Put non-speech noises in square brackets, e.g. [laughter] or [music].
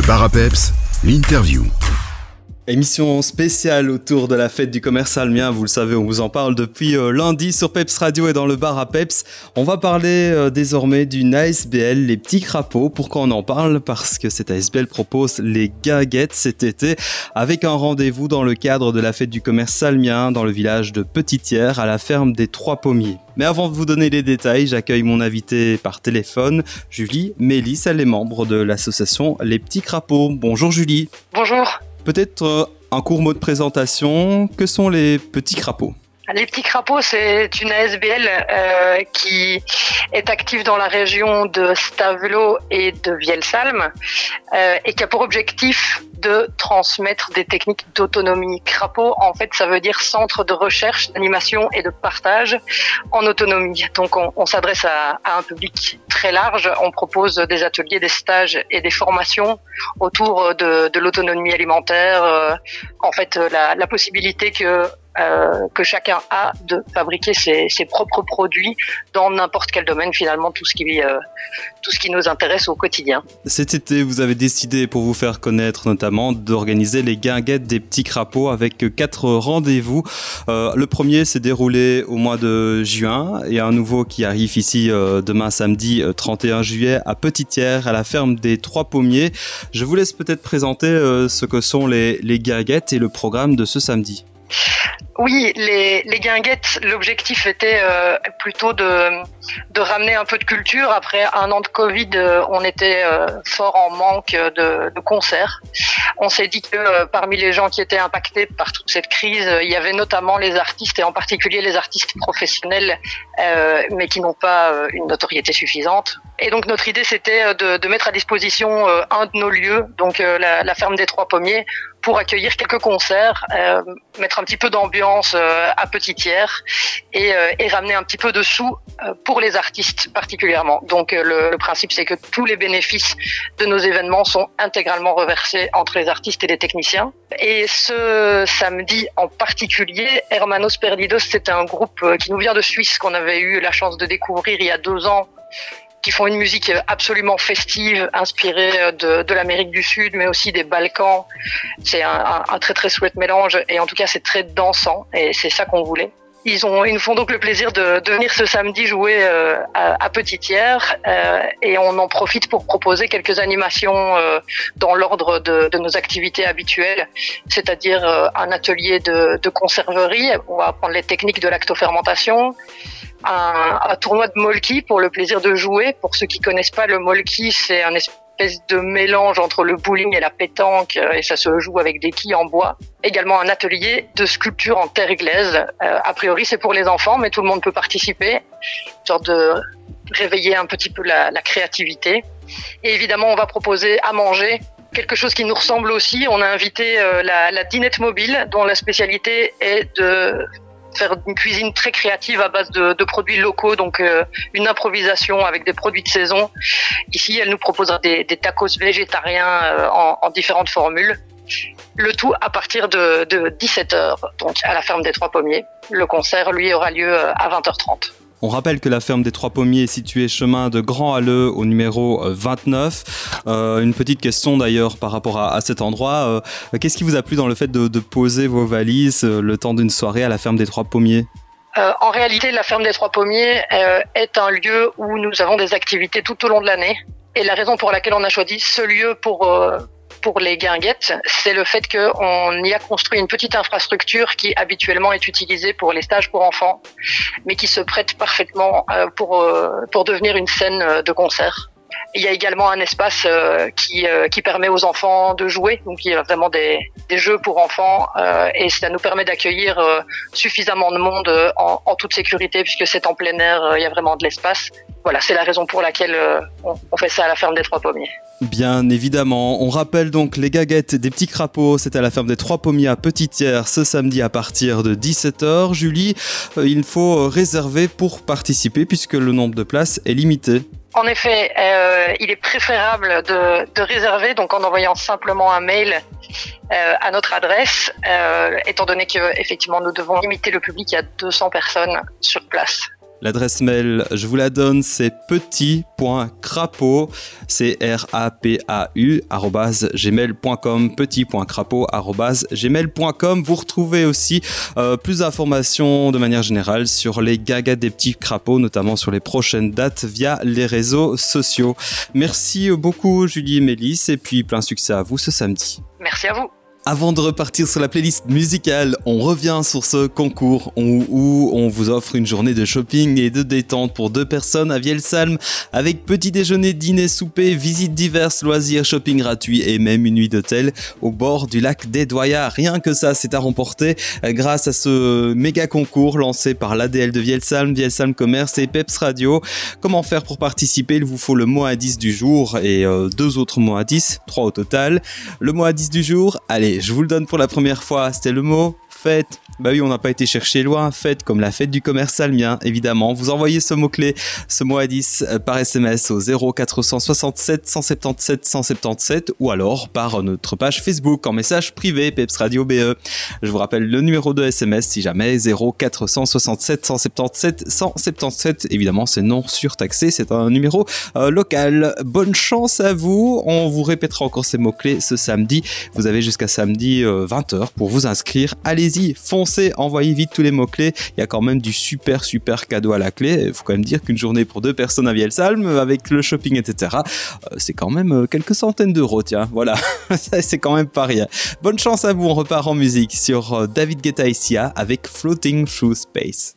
Le bar l'interview. Émission spéciale autour de la fête du commerce almien, vous le savez, on vous en parle depuis euh, lundi sur Peps Radio et dans le bar à Peps. On va parler euh, désormais d'une ASBL, les petits crapauds. Pourquoi on en parle? Parce que cette ASBL propose les guinguettes cet été avec un rendez-vous dans le cadre de la fête du commerce salmien dans le village de Petitière à la ferme des Trois Pommiers. Mais avant de vous donner les détails, j'accueille mon invité par téléphone, Julie Mélis, elle est membre de l'association Les Petits Crapauds. Bonjour Julie. Bonjour. Peut-être euh, un court mot de présentation. Que sont les petits crapauds? Les petits crapauds, c'est une ASBL euh, qui est active dans la région de Stavelot et de Vielsalm euh, et qui a pour objectif de transmettre des techniques d'autonomie. Crapaud, en fait, ça veut dire centre de recherche, d'animation et de partage en autonomie. Donc, on, s'adresse à, un public très large. On propose des ateliers, des stages et des formations autour de, l'autonomie alimentaire. Euh, en fait, la possibilité que euh, que chacun a de fabriquer ses, propres produits dans n'importe quel domaine finalement tout ce qui euh, tout ce qui nous intéresse au quotidien. Cet été, vous avez décidé pour vous faire connaître notamment d'organiser les guinguettes des petits crapauds avec quatre rendez-vous. Euh, le premier s'est déroulé au mois de juin et un nouveau qui arrive ici demain samedi 31 juillet à Petitière à la ferme des Trois Pommiers. Je vous laisse peut-être présenter ce que sont les guinguettes et le programme de ce samedi. Oui, les, les guinguettes, l'objectif était euh, plutôt de, de ramener un peu de culture. Après un an de Covid, euh, on était euh, fort en manque de, de concerts. On s'est dit que parmi les gens qui étaient impactés par toute cette crise, il y avait notamment les artistes et en particulier les artistes professionnels, mais qui n'ont pas une notoriété suffisante. Et donc notre idée, c'était de, de, mettre à disposition un de nos lieux, donc la, la ferme des Trois Pommiers, pour accueillir quelques concerts, euh, mettre un petit peu d'ambiance euh, à Petitière et, euh, et, ramener un petit peu de sous euh, pour les artistes particulièrement. Donc euh, le, le, principe c'est que tous les bénéfices de nos événements sont intégralement reversés entre les artistes et les techniciens. Et ce samedi en particulier, Hermanos Perdidos, c'est un groupe qui nous vient de Suisse qu'on avait eu la chance de découvrir il y a deux ans qui font une musique absolument festive, inspirée de, de l'Amérique du Sud, mais aussi des Balkans. C'est un, un, un, très très chouette mélange, et en tout cas c'est très dansant, et c'est ça qu'on voulait. Ils, ont, ils nous font donc le plaisir de, de venir ce samedi jouer euh, à, à Petitière euh, et on en profite pour proposer quelques animations euh, dans l'ordre de, de, nos activités habituelles, c'est-à-dire euh, un atelier de, de conserverie, on va apprendre les techniques de lactofermentation, un, un, tournoi de molki pour le plaisir de jouer. Pour ceux qui connaissent pas le molki, c'est un espèce de mélange entre le bowling et la pétanque euh, et ça se joue avec des quilles en bois. Également un atelier de sculpture en terre glaise. Euh, a priori, c'est pour les enfants, mais tout le monde peut participer. Sorte de réveiller un petit peu la, la créativité. Et évidemment, on va proposer à manger quelque chose qui nous ressemble aussi. On a invité euh, la, la dinette mobile, dont la spécialité est de faire une cuisine très créative à base de, produits locaux, donc euh, une improvisation avec des produits de saison. Ici, elle nous proposera des, tacos végétariens euh, en, en, différentes formules. Le tout à partir de, de 17h, donc à la ferme des Trois Pommiers. Le concert, lui, aura lieu euh, à 20h30. On rappelle que la ferme des Trois Pommiers est située chemin de Grand Halleux au numéro 29. Euh, une petite question d'ailleurs par rapport à, cet endroit. Euh, Qu'est-ce qui vous a plu dans le fait de, poser vos valises euh, le temps d'une soirée à la ferme des Trois Pommiers? Euh, en réalité, la ferme des Trois Pommiers euh, est un lieu où nous avons des activités tout au long de l'année. Et la raison pour laquelle on a choisi ce lieu pour, euh, pour les guinguettes, c'est le fait qu'on y a construit une petite infrastructure qui habituellement est utilisée pour les stages pour enfants, mais qui se prête parfaitement euh, pour, euh, pour devenir une scène de concert. Il y a également un espace euh, qui, euh, qui permet aux enfants de jouer. Donc il y a vraiment des, des jeux pour enfants euh, et ça nous permet d'accueillir suffisamment de monde en, en, toute sécurité puisque c'est en plein air, il y a vraiment de l'espace. Voilà, c'est la raison pour laquelle on, on, fait ça à la ferme des Trois Pommiers. Bien évidemment, on rappelle donc les gaguettes des petits crapauds, c'est à la ferme des Trois Pommiers à Petitière ce samedi à partir de 17h. Julie, il faut réserver pour participer puisque le nombre de places est limité. En effet, euh, il est préférable de, de, réserver donc en envoyant simplement un mail euh, à notre adresse, euh, étant donné que effectivement nous devons limiter le public à 200 personnes sur place. L'adresse mail, je vous la donne, c'est petit.crapaud, c r a p a u gmail.com, petit.crapaud gmail.com. Vous retrouvez aussi euh, plus d'informations de manière générale sur les gagas des petits crapauds, notamment sur les prochaines dates via les réseaux sociaux. Merci beaucoup Julie et Mélisse et puis plein succès à vous ce samedi. Merci à vous. Avant de repartir sur la playlist musicale, on revient sur ce concours où, on vous offre une journée de shopping et de détente pour deux personnes à Vielsalm avec petit déjeuner, dîner, souper, visites diverses, loisirs, shopping gratuit et même une nuit d'hôtel au bord du lac des Doyas. Rien que ça, c'est à remporter grâce à ce méga concours lancé par l'ADL de Vielsalm, Vielsalm Commerce et Peps Radio. Comment faire pour participer? Il vous faut le mot à 10 du jour et euh, deux autres mots à 10, trois au total. Le mot à 10 du jour, allez je vous le donne pour la première fois, c'était le mot fête. Bah oui, on n'a pas été chercher loin. Fête comme la fête du commerce salmien, évidemment. Vous envoyez ce mot-clé, ce mot à 10 euh, par SMS au 0467 177 177 ou alors par notre page Facebook en message privé Peps Radio BE. Je vous rappelle le numéro de SMS si jamais 0467 177 177. Évidemment, c'est non surtaxé, c'est un numéro euh, local. Bonne chance à vous. On vous répétera encore ces mots-clés ce samedi. Vous avez jusqu'à samedi 20h euh, pour vous inscrire. Allez allez-y, foncez, envoyez vite tous les mots-clés. Il y a quand même du super, super cadeau à la clé. Il faut quand même dire qu'une journée pour deux personnes à Vielsalm, avec le shopping, etc., euh, c'est quand même euh, quelques centaines d'euros, tiens. Voilà, [laughs] c'est quand même pas rien. Bonne chance à vous, on repart en musique sur euh, David Guetta avec Floating Through Space.